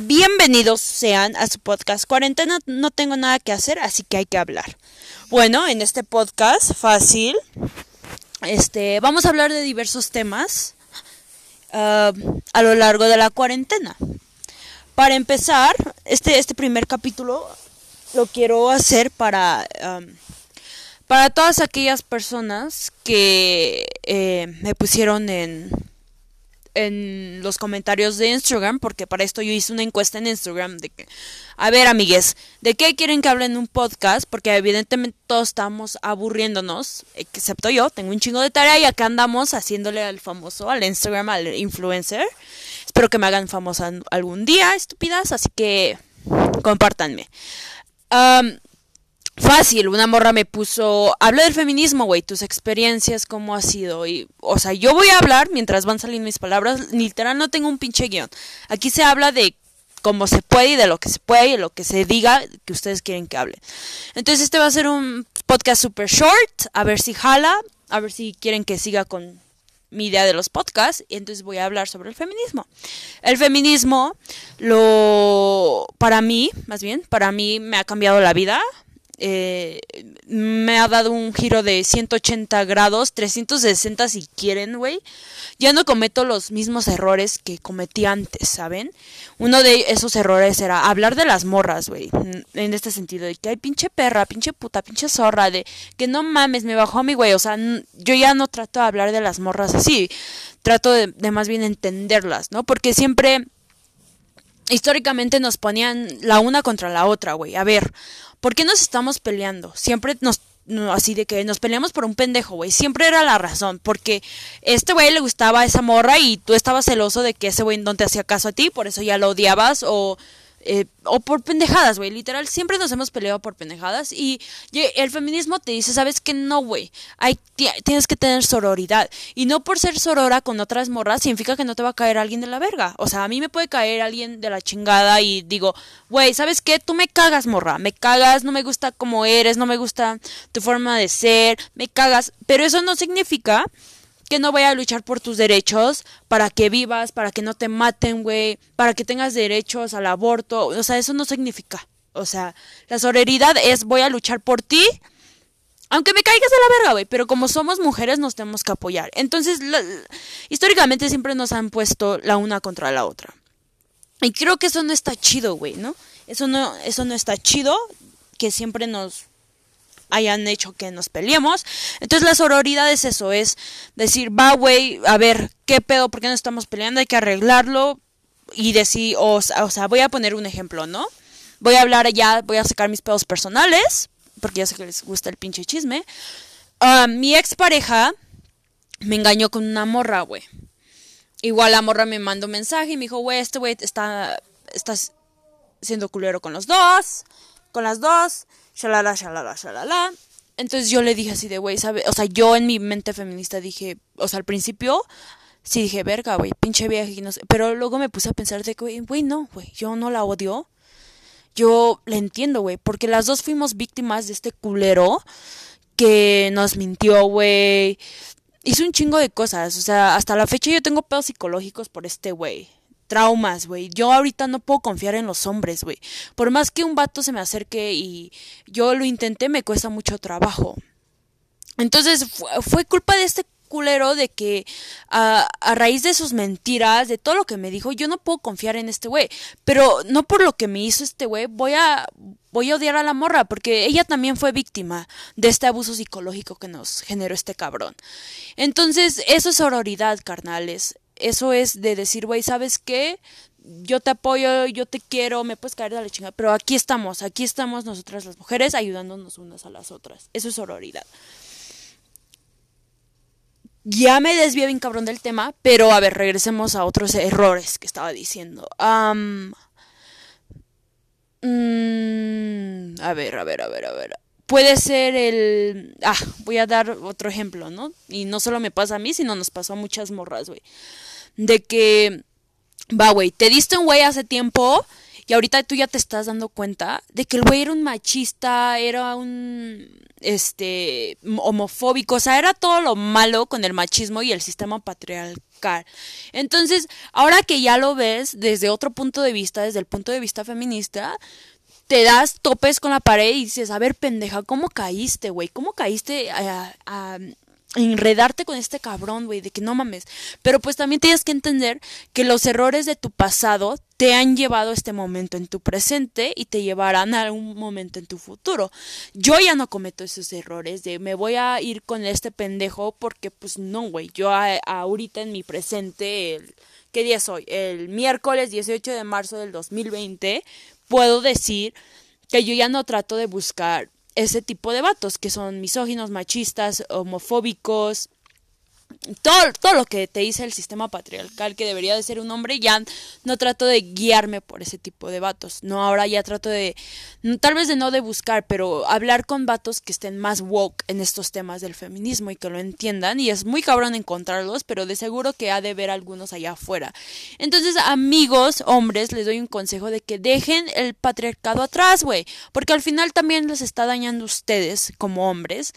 Bienvenidos sean a su podcast Cuarentena. No tengo nada que hacer, así que hay que hablar. Bueno, en este podcast fácil, este, vamos a hablar de diversos temas uh, a lo largo de la cuarentena. Para empezar, este, este primer capítulo lo quiero hacer para, para todas aquellas personas que eh, me pusieron en en los comentarios de Instagram, porque para esto yo hice una encuesta en Instagram de que, a ver amigues, ¿de qué quieren que hable en un podcast? Porque evidentemente todos estamos aburriéndonos, excepto yo, tengo un chingo de tarea y acá andamos haciéndole al famoso, al Instagram, al influencer. Espero que me hagan famosa algún día, estúpidas, así que compártanme. Fácil, una morra me puso, habla del feminismo, güey, tus experiencias, cómo ha sido. Y, o sea, yo voy a hablar mientras van saliendo mis palabras, literal no tengo un pinche guion. Aquí se habla de cómo se puede y de lo que se puede y de lo que se diga que ustedes quieren que hable. Entonces este va a ser un podcast super short, a ver si jala, a ver si quieren que siga con mi idea de los podcasts y entonces voy a hablar sobre el feminismo. El feminismo lo para mí, más bien, para mí me ha cambiado la vida, eh, me ha dado un giro de 180 grados, 360 si quieren, güey. Ya no cometo los mismos errores que cometí antes, ¿saben? Uno de esos errores era hablar de las morras, güey. En este sentido, de que hay pinche perra, pinche puta, pinche zorra, de que no mames, me bajó a mi güey. O sea, yo ya no trato de hablar de las morras así. Trato de, de más bien entenderlas, ¿no? Porque siempre históricamente nos ponían la una contra la otra, güey. A ver, ¿por qué nos estamos peleando? Siempre nos así de que nos peleamos por un pendejo, güey. Siempre era la razón, porque este güey le gustaba a esa morra y tú estabas celoso de que ese güey no te hacía caso a ti, por eso ya lo odiabas o eh, o por pendejadas, güey. Literal, siempre nos hemos peleado por pendejadas. Y, el feminismo te dice, ¿sabes que No, güey. Tienes que tener sororidad. Y no por ser sorora con otras morras significa que no te va a caer alguien de la verga. O sea, a mí me puede caer alguien de la chingada y digo, güey, ¿sabes qué? Tú me cagas, morra. Me cagas, no me gusta cómo eres, no me gusta tu forma de ser, me cagas. Pero eso no significa que no voy a luchar por tus derechos para que vivas, para que no te maten, güey, para que tengas derechos al aborto. O sea, eso no significa. O sea, la sororidad es voy a luchar por ti. Aunque me caigas de la verga, güey, pero como somos mujeres nos tenemos que apoyar. Entonces, históricamente siempre nos han puesto la una contra la otra. Y creo que eso no está chido, güey, ¿no? Eso no, eso no está chido, que siempre nos hayan hecho que nos peleemos. Entonces la sororidad es eso, es decir, va, güey, a ver, ¿qué pedo? ¿Por qué no estamos peleando? Hay que arreglarlo y decir, o, sea, voy a poner un ejemplo, ¿no? Voy a hablar ya, voy a sacar mis pedos personales, porque ya sé que les gusta el pinche chisme. Ah, mi expareja me engañó con una morra, güey. Igual la morra me mandó un mensaje y me dijo, güey, este güey está, está siendo culero con los dos, con las dos shalala, shalala, shalala. Entonces yo le dije así de, güey, ¿sabes? O sea, yo en mi mente feminista dije, o sea, al principio sí dije, verga, güey, pinche viaje, no sé. Pero luego me puse a pensar de que, güey, no, güey, yo no la odio. Yo la entiendo, güey, porque las dos fuimos víctimas de este culero que nos mintió, güey. Hizo un chingo de cosas, o sea, hasta la fecha yo tengo pedos psicológicos por este güey traumas, güey. Yo ahorita no puedo confiar en los hombres, güey. Por más que un vato se me acerque y yo lo intenté, me cuesta mucho trabajo. Entonces fue, culpa de este culero de que a, raíz de sus mentiras, de todo lo que me dijo, yo no puedo confiar en este güey. Pero no por lo que me hizo este güey, voy a, voy a odiar a la morra, porque ella también fue víctima de este abuso psicológico que nos generó este cabrón. Entonces, eso es sororidad, carnales eso es de decir, güey, ¿sabes qué? Yo te apoyo, yo te quiero, me puedes caer de la chingada, pero aquí estamos, aquí estamos nosotras las mujeres ayudándonos unas a las otras. Eso es sororidad. Ya me desvié bien cabrón del tema, pero a ver, regresemos a otros errores que estaba diciendo. Mm, a ver, a ver, a ver, a ver puede ser el... Ah, voy a dar otro ejemplo, ¿no? Y no solo me pasa a mí, sino nos pasó a muchas morras, güey de que, va, güey, te diste un güey hace tiempo y ahorita tú ya te estás dando cuenta de que el güey era un machista, era un este homofóbico, o sea, era todo lo malo con el machismo y el sistema patriarcal. Entonces, ahora que ya lo ves desde otro punto de vista, desde el punto de vista feminista, te das topes con la pared y dices, a ver, pendeja, ¿cómo caíste, güey? ¿Cómo caíste a, a enredarte con este cabrón, güey, de que no mames. Pero pues también tienes que entender que los errores de tu pasado te han llevado a este momento en tu presente y te llevarán a un momento en tu futuro. Yo ya no cometo esos errores de me voy a ir con este pendejo porque pues no, güey. Yo ahorita en mi presente, el, ¿qué día soy? El miércoles 18 de marzo del 2020, puedo decir que yo ya no trato de buscar ese tipo de vatos que son misóginos, machistas, homofóbicos, todo, todo lo que te dice el sistema patriarcal que debería de ser un hombre, ya no trato de guiarme por ese tipo de vatos. No, ahora ya trato de, tal vez de no de buscar, pero hablar con vatos que estén más woke en estos temas del feminismo y que lo entiendan. Y es muy cabrón encontrarlos, pero de seguro que ha de ver algunos allá afuera. Entonces, amigos, hombres, les doy un consejo de que dejen el patriarcado atrás, güey. Porque al final también les está dañando ustedes como hombres.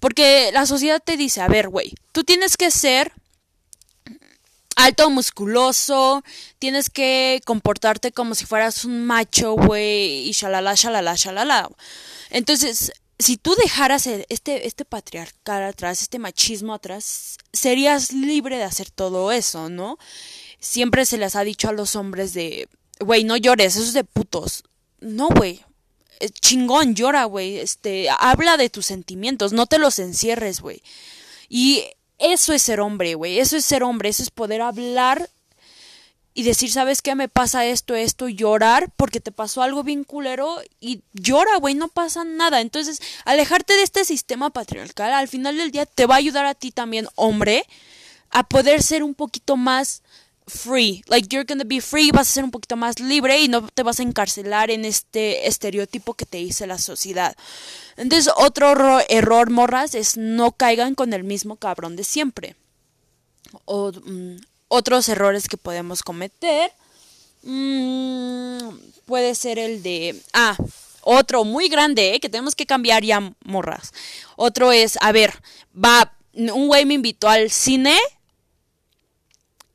Porque la sociedad te dice, a ver, güey, tú tienes que ser alto, musculoso, tienes que comportarte como si fueras un macho, güey, y shalala, shalala, shalala. Entonces, si tú dejaras este, este patriarcal atrás, este machismo atrás, serías libre de hacer todo eso, ¿no? Siempre se les ha dicho a los hombres de, güey, no llores, eso es de putos. No, güey, eh, chingón, llora, güey, este, habla de tus sentimientos, no te los encierres, güey. Y eso es ser hombre, güey, eso es ser hombre, eso es poder hablar y decir, ¿sabes qué? Me pasa esto, esto, llorar porque te pasó algo bien culero y llora, güey, no pasa nada. Entonces, alejarte de este sistema patriarcal al final del día te va a ayudar a ti también, hombre, a poder ser un poquito más free. Like you're gonna be free, vas a ser un poquito más libre y no te vas a encarcelar en este estereotipo que te dice la sociedad. Entonces, otro error, morras, es no caigan con el mismo cabrón de siempre. Mm, otros errores que podemos cometer mm, puede ser el de... Ah, otro muy grande eh, que tenemos que cambiar ya, morras. Otro es, a ver, va, un güey me invitó al cine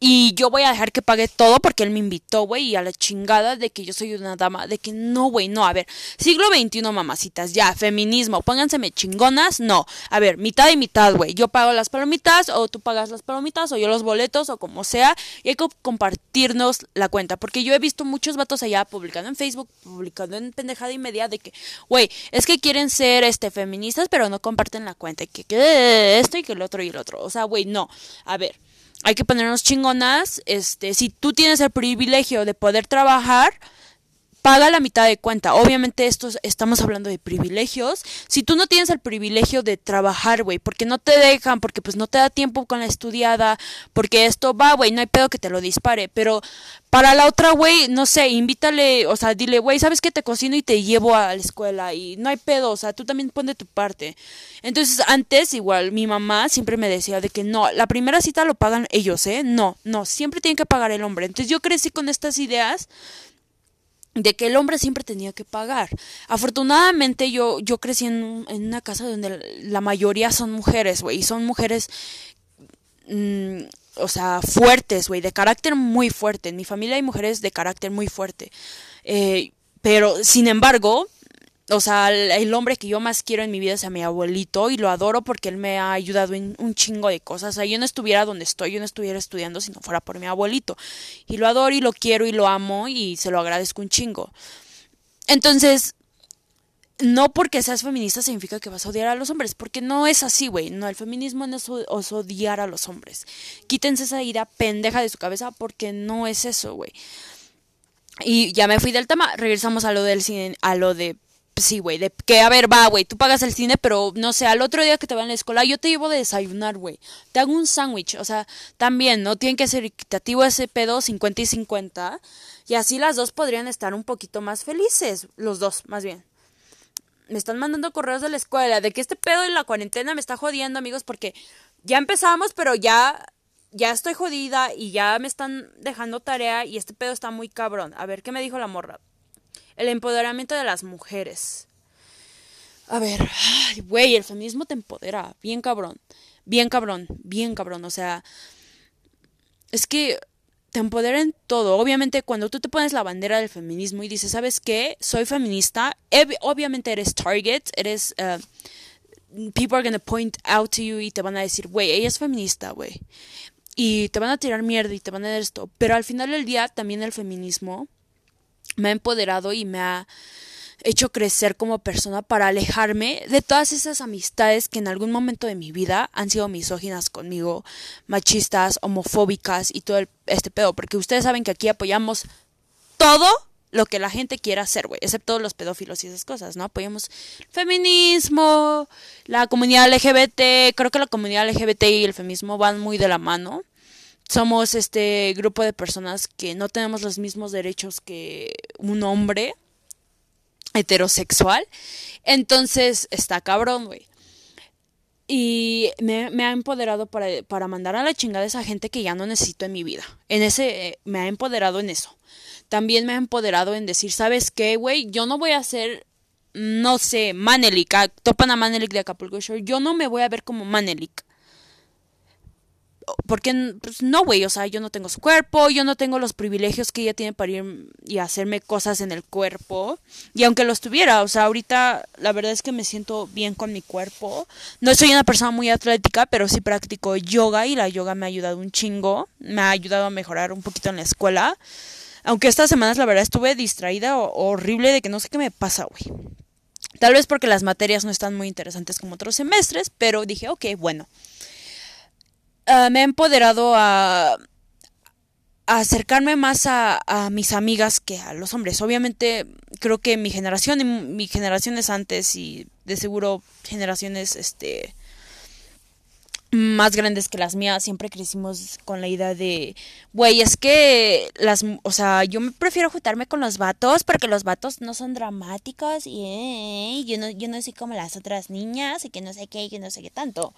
y yo voy a dejar que pague todo porque él me invitó, güey, y a la chingada de que yo soy una dama, de que no, güey, no, a ver, siglo XXI, mamacitas, ya, feminismo, pónganseme chingonas, no, a ver, mitad y mitad, güey, yo pago las palomitas, o tú pagas las palomitas, o yo los boletos, o como sea, y hay que compartirnos la cuenta, porque yo he visto muchos vatos allá publicando en Facebook, publicando en pendejada y media de que, güey, es que quieren ser, este, feministas, pero no comparten la cuenta, y que, que esto y que el otro y el otro, o sea, güey, no, a ver, hay que ponernos chingonas. Este, si tú tienes el privilegio de poder trabajar, paga la mitad de cuenta. Obviamente estos estamos hablando de privilegios. Si tú no tienes el privilegio de trabajar, güey, porque no te dejan, porque pues no te da tiempo con la estudiada, porque esto va, güey, no hay pedo que te lo dispare, pero para la otra, güey, no sé, invítale, o sea, dile, güey, ¿sabes que te cocino y te llevo a la escuela? Y no hay pedo, o sea, tú también pon de tu parte. Entonces, antes, igual, mi mamá siempre me decía de que no, la primera cita lo pagan ellos, ¿eh? No, no, siempre tienen que pagar el hombre. Entonces yo crecí con estas ideas de que el hombre siempre tenía que pagar. Afortunadamente yo, yo crecí en, en una casa donde la mayoría son mujeres, güey, y son mujeres, mm, o sea, fuertes, güey, de carácter muy fuerte. En mi familia hay mujeres de carácter muy fuerte. Eh, pero, sin embargo, o sea, el, hombre que yo más quiero en mi vida es a mi abuelito y lo adoro porque él me ha ayudado en un chingo de cosas. O sea, yo no estuviera donde estoy, yo no estuviera estudiando si no fuera por mi abuelito. Y lo adoro y lo quiero y lo amo y se lo agradezco un chingo. Entonces, no porque seas feminista significa que vas a odiar a los hombres, porque no es así, güey. No, el feminismo no es, odiar a los hombres. Quítense esa idea pendeja de su cabeza porque no es eso, güey. Y ya me fui del tema, regresamos a lo del a lo de sí, güey, de que a ver, va, güey, tú pagas el cine, pero no sé, al otro día que te van a la escuela, yo te llevo de desayunar, güey. Te hago un sándwich, o sea, también, no tiene que ser equitativo ese pedo, 50 y 50. Y así las dos podrían estar un poquito más felices, los dos, más bien. Me están mandando correos de la escuela de que este pedo en la cuarentena me está jodiendo, amigos, porque ya empezamos, pero ya ya estoy jodida y ya me están dejando tarea y este pedo está muy cabrón. A ver, ¿qué me dijo la morra? El empoderamiento de las mujeres. A ver, güey, el feminismo te empodera, bien cabrón, bien cabrón, bien cabrón, o sea, es que te empodera en todo. Obviamente, cuando tú te pones la bandera del feminismo y dices, ¿sabes qué? Soy feminista, obviamente eres target, eres... Uh, people are gonna point out to you y te van a decir, güey, ella es feminista, güey. Y te van a tirar mierda y te van a dar esto. Pero al final del día, también el feminismo me ha empoderado y me ha hecho crecer como persona para alejarme de todas esas amistades que en algún momento de mi vida han sido misóginas conmigo, machistas, homofóbicas y todo este pedo, porque ustedes saben que aquí apoyamos todo lo que la gente quiera hacer, güey, excepto los pedófilos y esas cosas, ¿no? Apoyamos feminismo, la comunidad LGBT, creo que la comunidad LGBT y el feminismo van muy de la mano. Somos este grupo de personas que no tenemos los mismos derechos que un hombre heterosexual. Entonces, está cabrón, güey. Y me, ha empoderado para, para, mandar a la chingada a esa gente que ya no necesito en mi vida. En ese, eh, me ha empoderado en eso. También me ha empoderado en decir, ¿sabes qué, güey? Yo no voy a ser, no sé, Manelik. Topan a Manelik de Acapulco Shore. Yo no me voy a ver como Manelik porque pues, no, güey, o sea, yo no tengo su cuerpo, yo no tengo los privilegios que ella tiene para ir y hacerme cosas en el cuerpo. Y aunque los tuviera, o sea, ahorita la verdad es que me siento bien con mi cuerpo. No soy una persona muy atlética, pero sí practico yoga y la yoga me ha ayudado un chingo, me ha ayudado a mejorar un poquito en la escuela. Aunque estas semanas la verdad estuve distraída o horrible de que no sé qué me pasa, güey. Tal vez porque las materias no están muy interesantes como otros semestres, pero dije, ok, bueno. Ah, me ha empoderado a, acercarme más a, a, mis amigas que a los hombres. Obviamente creo que mi generación y mi generaciones antes y de seguro generaciones este más grandes que las mías, siempre crecimos con la idea de, güey, es que las, o sea, yo me prefiero juntarme con los vatos porque los vatos no son dramáticos y eh, yo no yo no soy como las otras niñas y que no sé qué y que no sé qué tanto.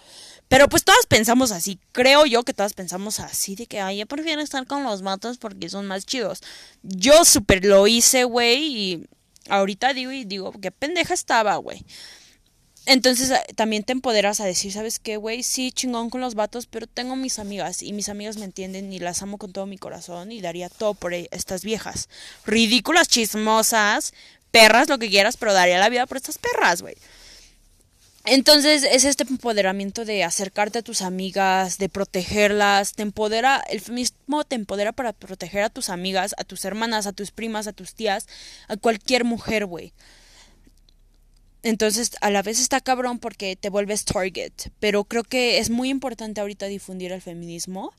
Pero pues todas pensamos así, creo yo que todas pensamos así de que, ay, yo prefiero estar con los vatos porque son más chidos. Yo súper lo hice, güey, y ahorita digo y digo, qué pendeja estaba, güey. Entonces eh, también te empoderas a decir, ¿sabes qué, güey? Sí, chingón con los vatos, pero tengo mis amigas y mis amigas me entienden y las amo con todo mi corazón y daría todo por e-, estas viejas. Ridículas, chismosas, perras, lo que quieras, pero daría la vida por estas perras, güey. Entonces es este empoderamiento de acercarte a tus amigas, de protegerlas, te empodera, el feminismo te empodera para proteger a tus amigas, a tus hermanas, a tus primas, a tus tías, a cualquier mujer, güey. Entonces, a la vez está cabrón porque te vuelves target, pero creo que es muy importante ahorita difundir el feminismo.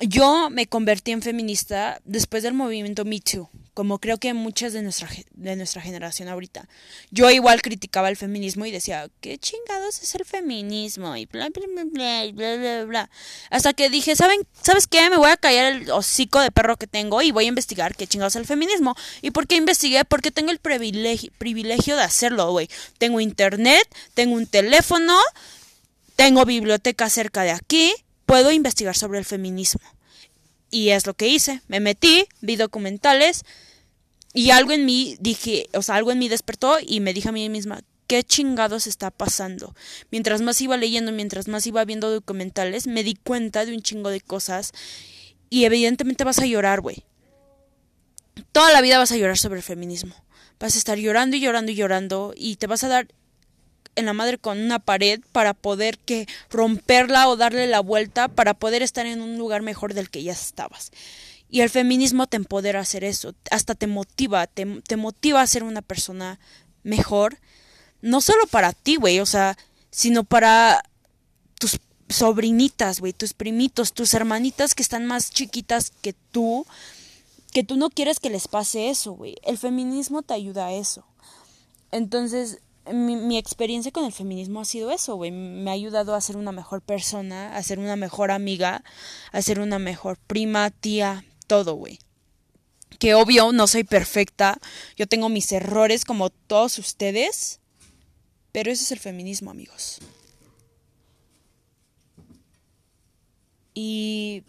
Yo me convertí en feminista después del movimiento Me Too, como creo que muchas de nuestra, de nuestra generación ahorita. Yo igual criticaba el feminismo y decía, ¿qué chingados es el feminismo? Y bla, bla, bla, bla, bla, bla. Hasta que dije, ¿saben, ¿sabes qué? Me voy a callar el hocico de perro que tengo y voy a investigar qué chingados es el feminismo. ¿Y por qué investigué? Porque tengo el privilegio, privilegio de hacerlo, güey. Tengo internet, tengo un teléfono, tengo biblioteca cerca de aquí puedo investigar sobre el feminismo. Y es lo que hice. Me metí, vi documentales y algo en mí dije, o sea, algo en mí despertó y me dije a mí misma, ¿qué chingados está pasando? Mientras más iba leyendo, mientras más iba viendo documentales, me di cuenta de un chingo de cosas y evidentemente vas a llorar, güey. Toda la vida vas a llorar sobre el feminismo. Vas a estar llorando y llorando y llorando y te vas a dar en la madre con una pared para poder que romperla o darle la vuelta para poder estar en un lugar mejor del que ya estabas. Y el feminismo te empodera a hacer eso, hasta te motiva, te, te motiva a ser una persona mejor, no solo para ti, güey, o sea, sino para tus sobrinitas, güey, tus primitos, tus hermanitas que están más chiquitas que tú, que tú no quieres que les pase eso, güey. El feminismo te ayuda a eso. Entonces, mi, mi, experiencia con el feminismo ha sido eso, güey. Me ha ayudado a ser una mejor persona, a ser una mejor amiga, a ser una mejor prima, tía, todo, güey. Que obvio no soy perfecta, yo tengo mis errores como todos ustedes, pero eso es el feminismo, amigos. Y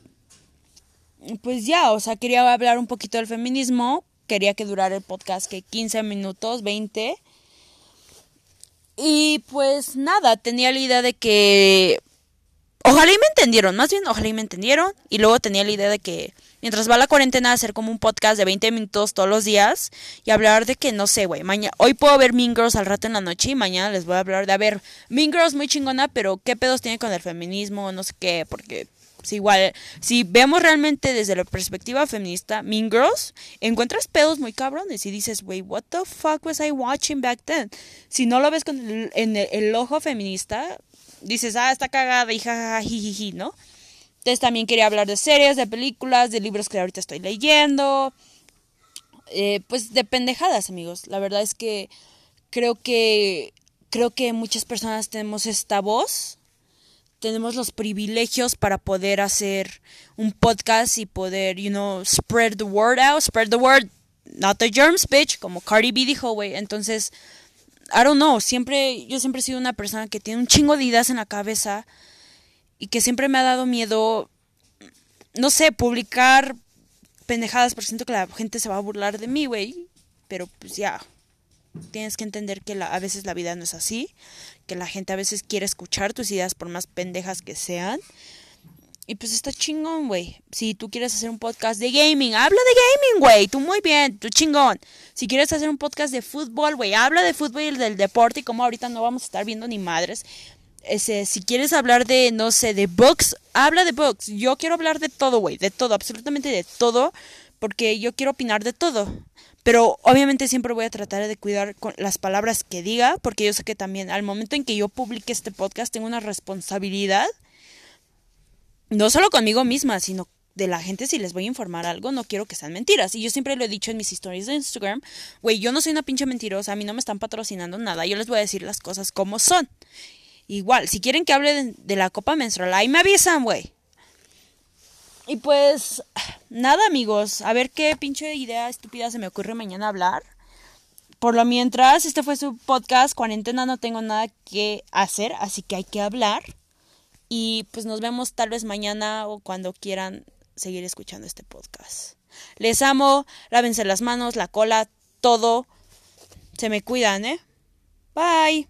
pues ya, o sea, quería hablar un poquito del feminismo. Quería que durara el podcast que 15 minutos, 20. Y pues nada, tenía la idea de que... Ojalá y me entendieron, más bien ojalá y me entendieron. Y luego tenía la idea de que mientras va la cuarentena hacer como un podcast de 20 minutos todos los días y hablar de que no sé, güey, mañana hoy puedo ver Mean Girls al rato en la noche y mañana les voy a hablar de a ver, Mean Girls muy chingona, pero qué pedos tiene con el feminismo, no sé qué, porque si igual, si vemos realmente desde la perspectiva feminista, Mean Girls, encuentras pedos muy cabrones y dices, güey, what the fuck was I watching back then? Si no lo ves con el, en el, ojo feminista, dices, ah, está cagada y jajaja, ¿no? Entonces también quería hablar de series, de películas, de libros que ahorita estoy leyendo. Eh, pues de pendejadas, amigos. La verdad es que creo que creo que muchas personas tenemos esta voz, tenemos los privilegios para poder hacer un podcast y poder, you know, spread the word out, spread the word, not the germs, bitch, como Cardi B dijo, güey. Entonces, I don't know, siempre, yo siempre he sido una persona que tiene un chingo de ideas en la cabeza y que siempre me ha dado miedo, no sé, publicar pendejadas, porque siento que la gente se va a burlar de mí, güey. Pero pues ya, tienes que entender que la, a veces la vida no es así, que la gente a veces quiere escuchar tus ideas por más pendejas que sean. Y pues está chingón, güey. Si tú quieres hacer un podcast de gaming, habla de gaming, güey. Tú muy bien, tú chingón. Si quieres hacer un podcast de fútbol, güey, habla de fútbol y del deporte y como ahorita no vamos a estar viendo ni madres. Ese, si quieres hablar de, no sé, de books, habla de books. Yo quiero hablar de todo, güey, de todo, absolutamente de todo, porque yo quiero opinar de todo. Pero obviamente siempre voy a tratar de cuidar con las palabras que diga, porque yo sé que también al momento en que yo publique este podcast tengo una responsabilidad, no solo conmigo misma, sino de la gente si les voy a informar algo, no quiero que sean mentiras. Y yo siempre lo he dicho en mis historias de Instagram, güey, yo no soy una pinche mentirosa, a mí no me están patrocinando nada, yo les voy a decir las cosas como son. Igual, si quieren que hable de, la copa menstrual, ahí me avisan, güey. Y pues, nada, amigos. A ver qué pinche idea estúpida se me ocurre mañana hablar. Por lo mientras, este fue su podcast. Cuarentena no tengo nada que hacer, así que hay que hablar. Y pues nos vemos tal vez mañana o cuando quieran seguir escuchando este podcast. Les amo, lávense las manos, la cola, todo. Se me cuidan, ¿eh? Bye.